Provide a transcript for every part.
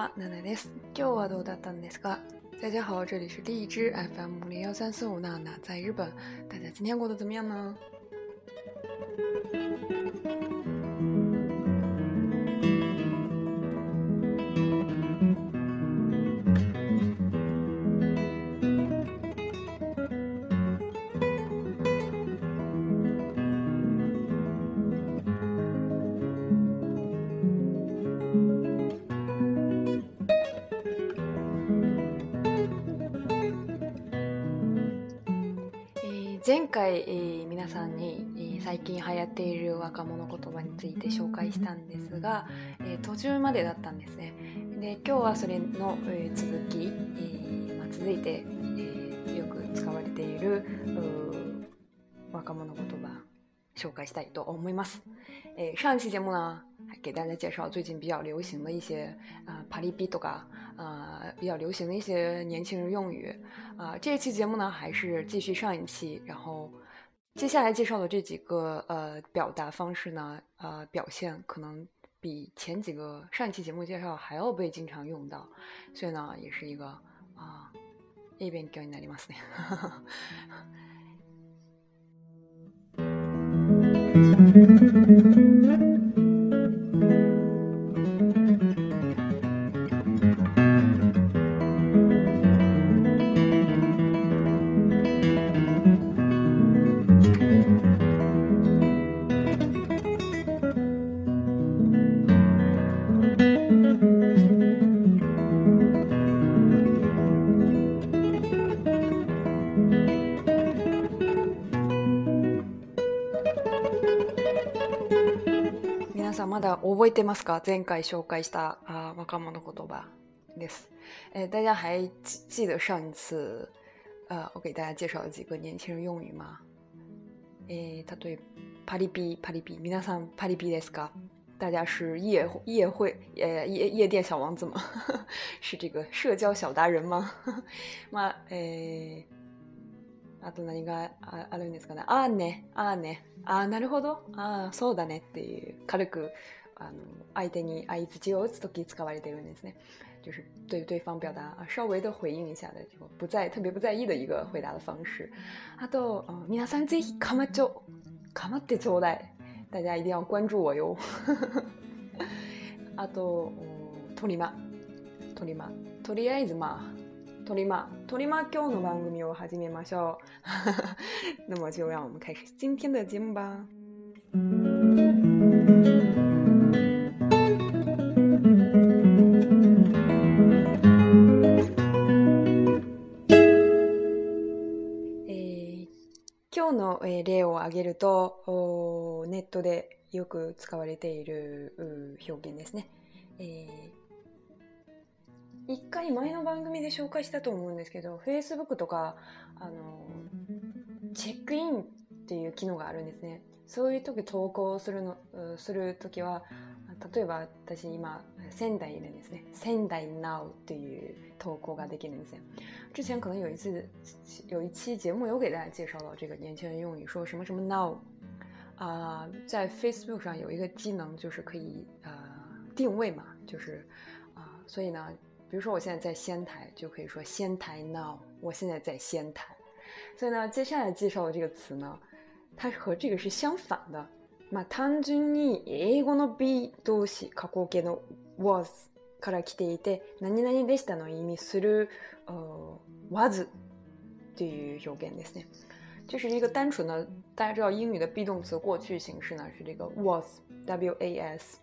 はナナです。今日はどうだったんですか？大家好，这里是荔枝 FM 零幺三四五娜娜在日本，大家今天过得怎么样呢？前回、えー、皆さんに、えー、最近流行っている若者言葉について紹介したんですが、えー、途中までだったんですね。で今日はそれの、え続き、えまあ、続いて、えよく使われている若者言葉紹介したいと思います。诶，上一期节目呢，给大家介绍最近比较流行的一些啊，パリピとか啊，比较流行的一些年轻人用语啊。这一期节目呢，还是继续上一期，然后接下来介绍的这几个呃表达方式呢，呃，表现可能比前几个上一期节目介绍还要被经常用到，所以呢，也是一个啊，一边教你なりますね。 Música まだ覚えてますか？前回紹介した啊若者言葉です。哎，大家还记得上一次？呃我给大家介绍的几个年轻人用语吗？哎，他对パリピ？パリピ？皆さんパリピですか？大家是夜夜会？呃夜夜店小王子吗？是这个？社交小达人吗？まあえーあと何があるんですかね？あーね、あーね、ああ、なるほど、ああ、そうだねっていう軽くあの相手に相槌を打つ時使われてるんですね。就是对对方表达稍微的回应一下的这个不在特别不在意的一个回答的方式。あと、皆さんぜひかまちょかまってちょうだい。大家一定要关注我哟。あと、トリマ、トリマ、とりあえずまあ。トリマ、トリマ今日の番組を始めましょう。那么就让我们开始今天的节目吧。を挙げると、ネットでよく使われている表現ですね。えー一回前の番組で紹介したと思うんですけど Facebook とかあのチェックインっていう機能があるんですねそういう時投稿するのする時は例えば私今仙台いるんですね仙台 Now っていう投稿ができるんですよ之前可能有一次有一期节目有给大家介绍到这个年轻人用语说什么什么 Now 啊、呃，在 Facebook 上有一个机能就是可以呃定位嘛，就是啊、呃，所以呢比如说我现在在仙台，就可以说仙台 now，我现在在仙台。所以呢，接下来介绍的这个词呢，它和这个是相反的。 まあ単純に英語の be 動詞過去形の was から来ていて、何々でしたの意味する was という表現ですね。就是一个单纯的，大家知道英语的 be 动词过去形式呢是这个 was，w a s，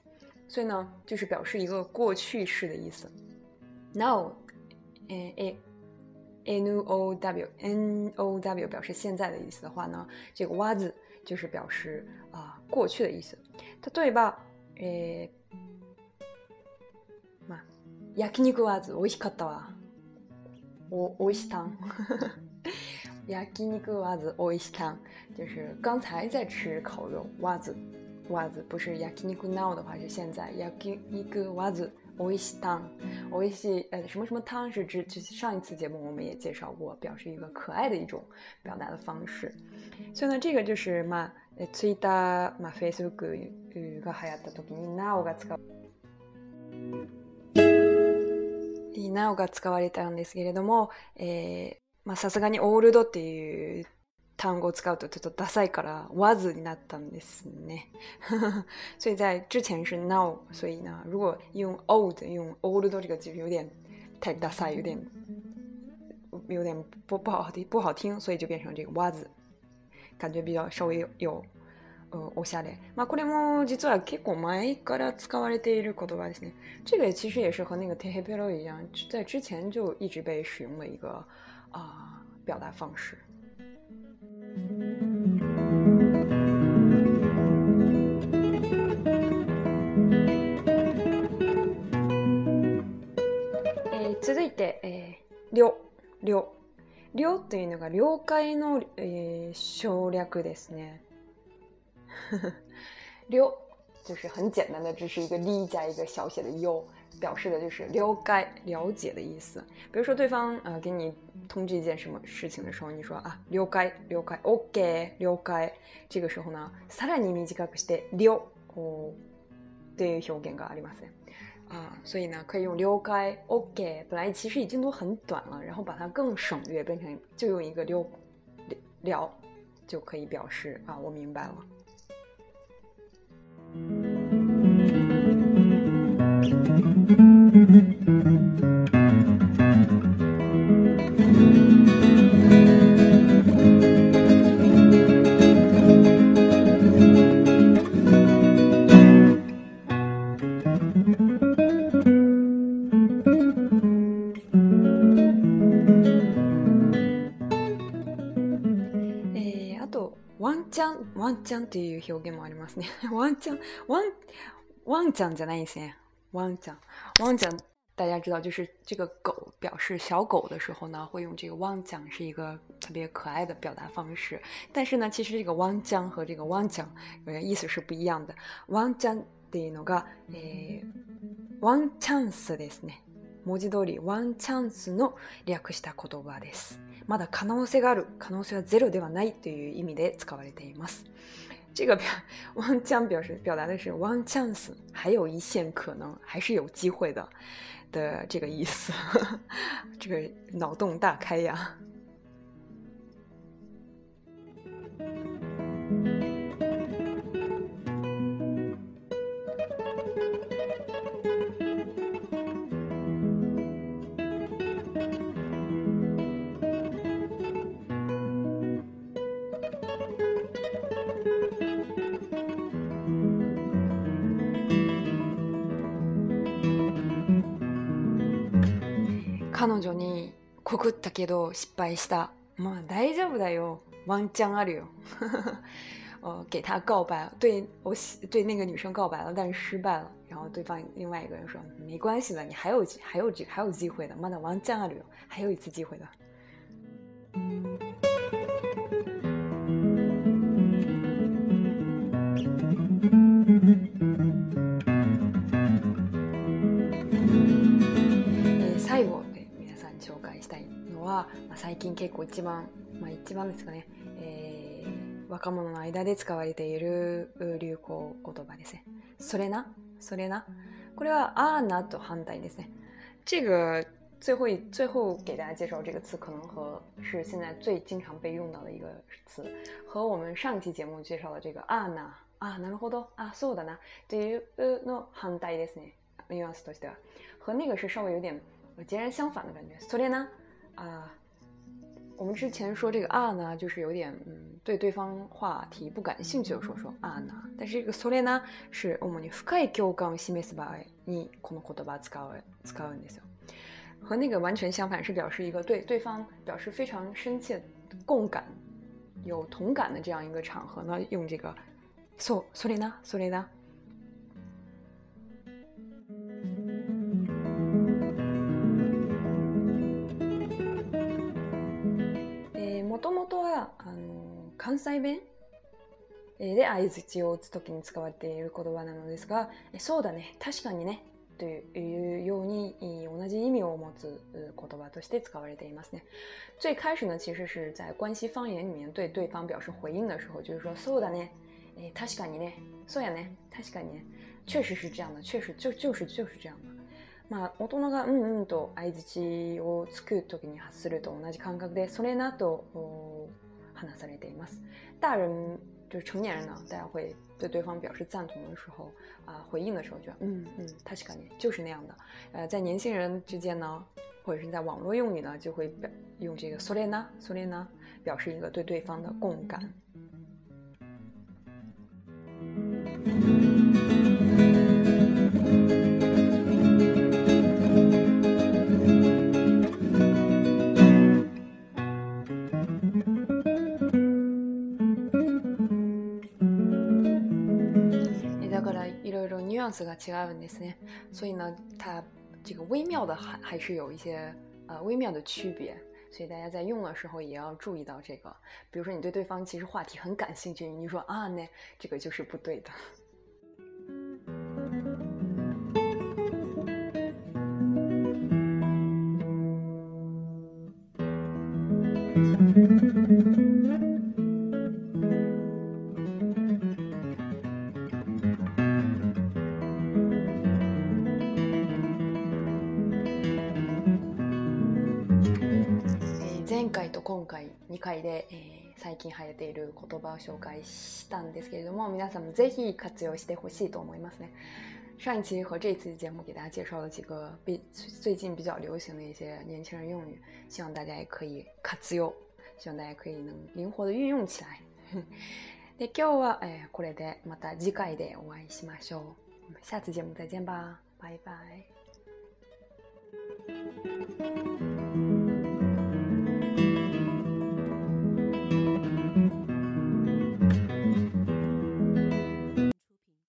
所以呢就是表示一个过去式的意思。Now，诶诶，n o w n o w 表示现在的意思的话呢，这个哇字就是表示啊过去的意思。例えば、えまあ焼肉は美味しかったわ。お美味したん。焼肉は美味したん，就是刚才在吃烤肉。哇子，哇子不是焼肉 now 的话是现在。焼肉は おいし汤，おいし呃什么什么汤是指，就是上一次节目我们也介绍过，表示一个可爱的一种表达的方式。所以呢，这个就是まあツイッター、まあフェイスブックが流行った時になおが使う。now が使われたんですけれども、えー、まあさすがに old っていう単語を使うとちょっとダサいから was になったんですね。所以在之前是 now，所以呢，如果用 old 用 old 这个就有点太ダサい，有点有点不不好不好听，所以就变成这个 was，感觉比较稍微有おしゃれ。まあこれも実は結構前から使われている言葉ですね。这个其实也是和那个 t e h e p e r o 一样，在之前就一直被使用的一个啊、呃、表达方式。えー、続いて、えー、了、了。了というのが了解の、えー、省略ですね。了就是很简单的，只是一个 li 加一个小写的 u，表示的就是了解、了解的意思。比如说对方呃给你通知一件什么事情的时候，你说啊了解、了解、OK、了解，这个时候呢，さらに短くして了という表現があります啊，所以呢可以用了解、OK。本来其实已经都很短了，然后把它更省略，变成就用一个了了就可以表示啊我明白了。 ワンちゃんっていう表現もありますね。ワンちゃん、ワン、ワンちゃんじゃないですね。ワンちゃん。ワンちゃん，大家知道，就是这个狗表示小狗的时候呢，会用这个 ワンちゃん，是一个特别可爱的表达方式。但是呢，其实这个 ワンちゃん 和这个 ワンチャン，呃，意思是不一样的。ワンチャンっていうのが、えー、ワンチャンスですね。文字通りワンチャンスの略した言葉です。まだ可能性がある、可能性はゼロではないという意味で使われています。这个表ワンチャン表示表达的是 one chance，还有一线可能，还是有机会的的这个意思。这个脑洞大开呀！彼女に告ったけど失败した。まあ大丈夫だよ。ワンチャンあるよ。呃，给他告白，对我对那个女生告白了，但是失败了。然后对方另外一个人说：“没关系的，你还有还有还有机会的，まだワンチャンあるよ，还有一次机会的。” 結構一番、まあ、一番ですかね、えー、若者の間で使われている流行言葉ですね。それな、それな？これはあーなと反対ですね。这个最后最后给大家介绍这个词，可能和是现在最经常被用到的一个词，和我们上期节目介绍的这个あーな、あ、なるほど、あ、そうだなっていうの反対ですね。ニュアンスとしては，和那个是稍微有点截然相反的感觉。それな？啊，我们之前说这个啊呢，就是有点嗯，对对方话题不感兴趣的时候说啊呢。但是这个それ呢，是主に深い共感を示す場合にこの言葉使う使うんですよ。和那个完全相反，是表示一个对对方表示非常深切共感、有同感的这样一个场合呢，用这个そうそれなそれな。 もともとはあの関西弁？で相づちを打つ時に使われている言葉なのですが、そうだね、確かにね、というように同じ意味を持つ言葉として使われていますね。最开始呢，其实是在关西方言里面对对方表示回应的时候，就是说そうだね、確かにね、そうやね、確かにね、确实是这样的，确实就就是就是这样的。まあ、大人がうんうんと相づちをつく時に発すると同じ感覚で、それなと話されています。大人就是成年人呢，大家会对对方表示赞同的时候啊，回应的时候，觉得嗯嗯，確かに就是那样的。呃，在年轻人之间呢，或者是在网络用语呢，就会表用这个それなそれな表示一个对对方的共感。ろいろニュアンスが違うんですね。所以呢，它这个微妙的还还是有一些呃微妙的区别。所以大家在用的时候也要注意到这个。比如说你对对方其实话题很感兴趣，你说啊那这个就是不对的。 今回2回で、えー、最近流行っている言葉を紹介したんですけれども皆さんもぜひ活用してほしいと思いますね。上一期和这次节目给大家介绍了几个比最近比较流行的一些年轻人用语，希望大家也可以活用，希望大家可以能灵活的运用起来。で今日は、えー、これでまた次回でお会いしましょう。下次节目再见吧，拜拜。